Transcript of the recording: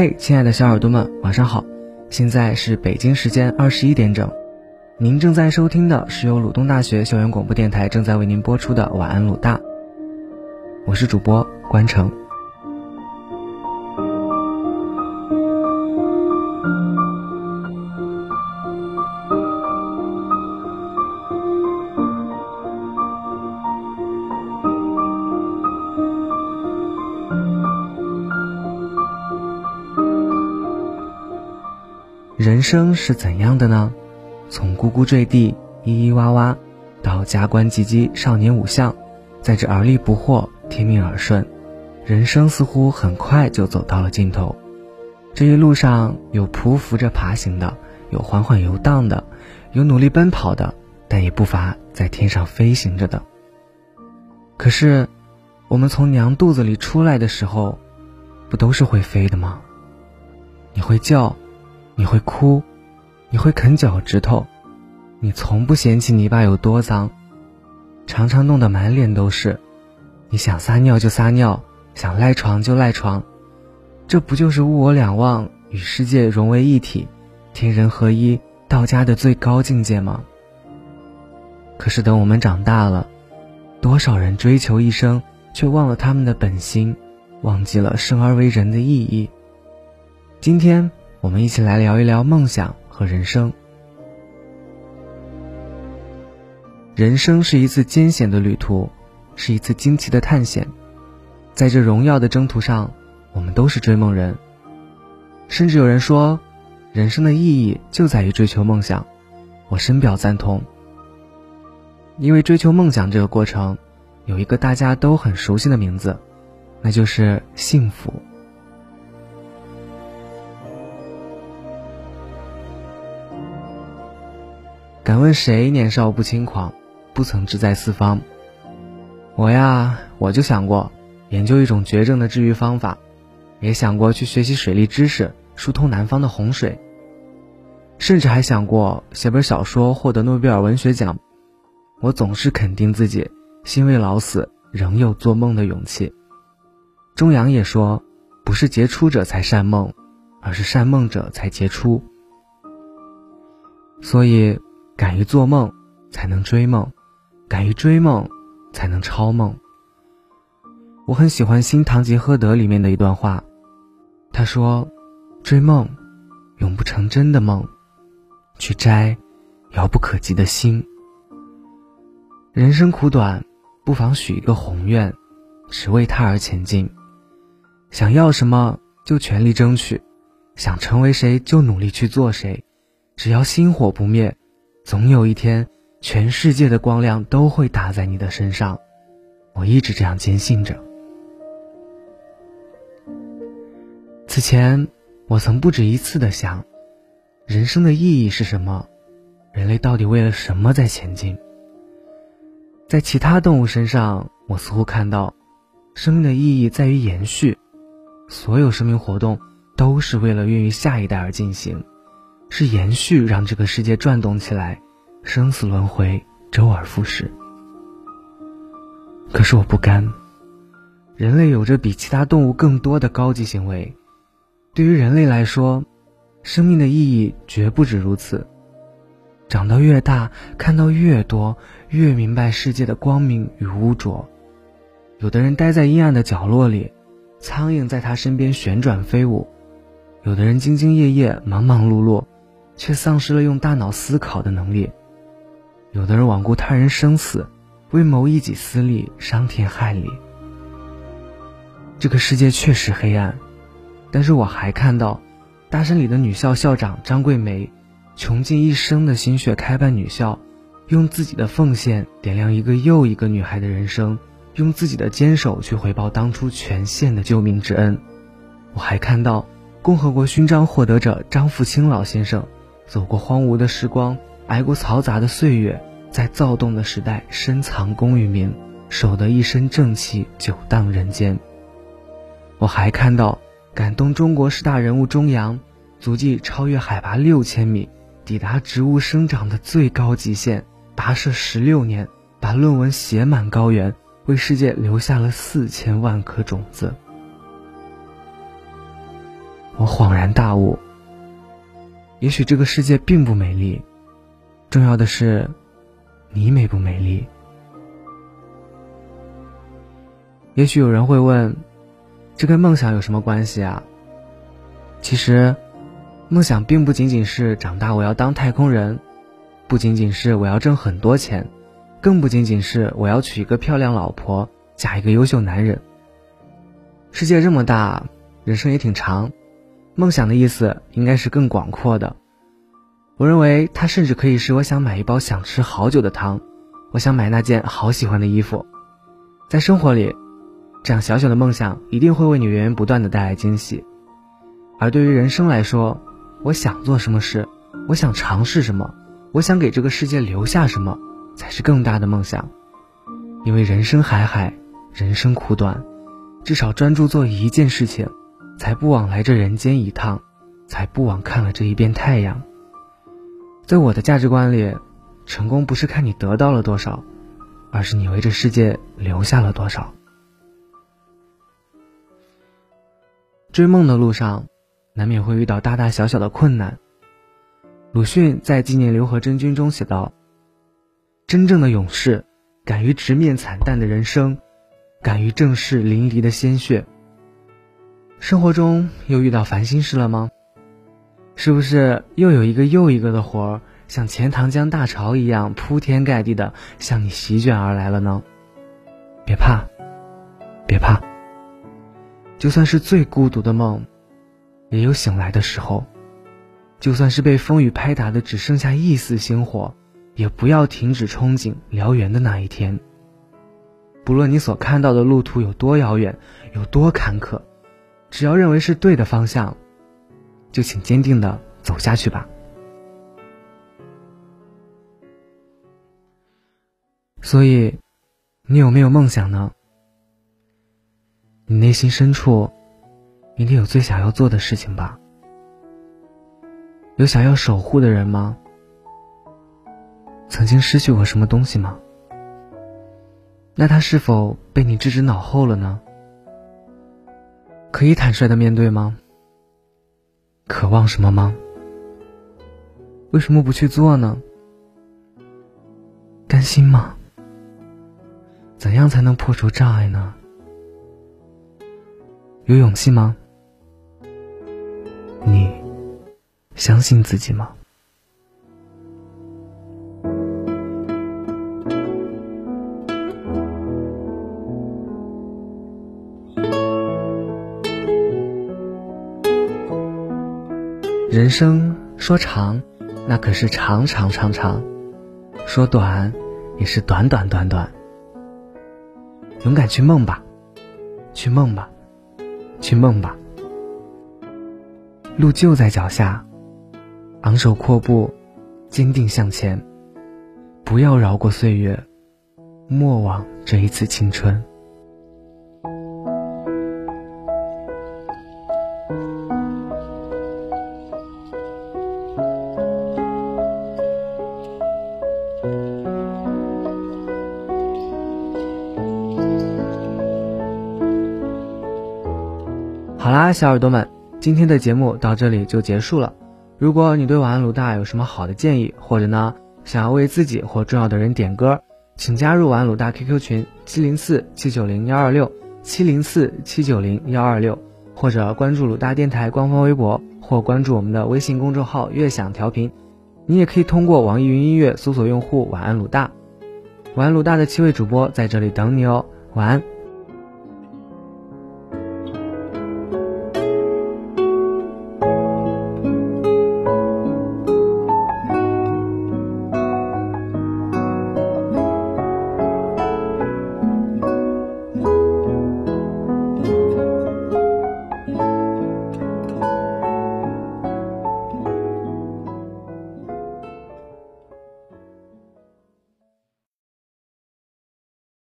嘿，亲爱的小耳朵们，晚上好！现在是北京时间二十一点整，您正在收听的是由鲁东大学校园广播电台正在为您播出的《晚安鲁大》，我是主播关成。人生是怎样的呢？从呱呱坠地、咿咿哇哇，到加官及笄、少年五相，在这而立不惑、听命耳顺，人生似乎很快就走到了尽头。这一路上有匍匐着爬行的，有缓缓游荡的，有努力奔跑的，但也不乏在天上飞行着的。可是，我们从娘肚子里出来的时候，不都是会飞的吗？你会叫。你会哭，你会啃脚趾头，你从不嫌弃泥巴有多脏，常常弄得满脸都是。你想撒尿就撒尿，想赖床就赖床，这不就是物我两忘，与世界融为一体，天人合一，道家的最高境界吗？可是等我们长大了，多少人追求一生，却忘了他们的本心，忘记了生而为人的意义。今天。我们一起来聊一聊梦想和人生。人生是一次艰险的旅途，是一次惊奇的探险。在这荣耀的征途上，我们都是追梦人。甚至有人说，人生的意义就在于追求梦想。我深表赞同。因为追求梦想这个过程，有一个大家都很熟悉的名字，那就是幸福。敢问谁年少不轻狂，不曾志在四方？我呀，我就想过研究一种绝症的治愈方法，也想过去学习水利知识，疏通南方的洪水，甚至还想过写本小说获得诺贝尔文学奖。我总是肯定自己，心未老死，仍有做梦的勇气。钟阳也说，不是杰出者才善梦，而是善梦者才杰出。所以。敢于做梦，才能追梦；敢于追梦，才能超梦。我很喜欢《新堂吉诃德》里面的一段话，他说：“追梦，永不成真的梦；去摘，遥不可及的星。人生苦短，不妨许一个宏愿，只为他而前进。想要什么就全力争取，想成为谁就努力去做谁。只要心火不灭。”总有一天，全世界的光亮都会打在你的身上。我一直这样坚信着。此前，我曾不止一次的想，人生的意义是什么？人类到底为了什么在前进？在其他动物身上，我似乎看到，生命的意义在于延续。所有生命活动都是为了孕育下一代而进行。是延续让这个世界转动起来，生死轮回，周而复始。可是我不甘。人类有着比其他动物更多的高级行为，对于人类来说，生命的意义绝不止如此。长到越大，看到越多，越明白世界的光明与污浊。有的人待在阴暗的角落里，苍蝇在他身边旋转飞舞；有的人兢兢业业，忙忙碌碌。却丧失了用大脑思考的能力。有的人罔顾他人生死，为谋一己私利，伤天害理。这个世界确实黑暗，但是我还看到，大山里的女校校长张桂梅，穷尽一生的心血开办女校，用自己的奉献点亮一个又一个女孩的人生，用自己的坚守去回报当初全县的救命之恩。我还看到，共和国勋章获得者张富清老先生。走过荒芜的时光，挨过嘈杂的岁月，在躁动的时代深藏功与名，守得一身正气，久荡人间。我还看到感动中国十大人物钟阳，足迹超越海拔六千米，抵达植物生长的最高极限，跋涉十六年，把论文写满高原，为世界留下了四千万颗种子。我恍然大悟，也许这个世界并不美丽，重要的是你美不美丽。也许有人会问，这跟梦想有什么关系啊？其实，梦想并不仅仅是长大我要当太空人，不仅仅是我要挣很多钱，更不仅仅是我要娶一个漂亮老婆，嫁一个优秀男人。世界这么大，人生也挺长，梦想的意思应该是更广阔的。我认为它甚至可以是我想买一包想吃好久的汤，我想买那件好喜欢的衣服。在生活里，这样小小的梦想一定会为你源源不断的带来惊喜。而对于人生来说，我想做什么事，我想尝试什么，我想给这个世界留下什么，才是更大的梦想。因为人生海海，人生苦短。至少专注做一件事情，才不枉来这人间一趟，才不枉看了这一遍太阳。在我的价值观里，成功不是看你得到了多少，而是你为这世界留下了多少。追梦的路上，难免会遇到大大小小的困难。鲁迅在纪念刘和珍君中写道：“真正的勇士，敢于直面惨淡的人生。”敢于正视淋漓的鲜血。生活中又遇到烦心事了吗？是不是又有一个又一个的活儿，像钱塘江大潮一样铺天盖地的向你席卷而来了呢？别怕，别怕。就算是最孤独的梦，也有醒来的时候；就算是被风雨拍打的只剩下一丝星火，也不要停止憧憬燎原的那一天。不论你所看到的路途有多遥远，有多坎坷，只要认为是对的方向，就请坚定的走下去吧。所以，你有没有梦想呢？你内心深处，一定有最想要做的事情吧？有想要守护的人吗？曾经失去过什么东西吗？那他是否被你置之脑后了呢？可以坦率的面对吗？渴望什么吗？为什么不去做呢？甘心吗？怎样才能破除障碍呢？有勇气吗？你相信自己吗？人生说长，那可是长长长长；说短，也是短短短短。勇敢去梦吧，去梦吧，去梦吧。路就在脚下，昂首阔步，坚定向前。不要饶过岁月，莫忘这一次青春。小耳朵们，今天的节目到这里就结束了。如果你对晚安鲁大有什么好的建议，或者呢想要为自己或重要的人点歌，请加入晚安鲁大 QQ 群七零四七九零幺二六七零四七九零幺二六，或者关注鲁大电台官方微博，或关注我们的微信公众号“悦享调频”。你也可以通过网易云音乐搜索用户“晚安鲁大”，晚安鲁大的七位主播在这里等你哦。晚安。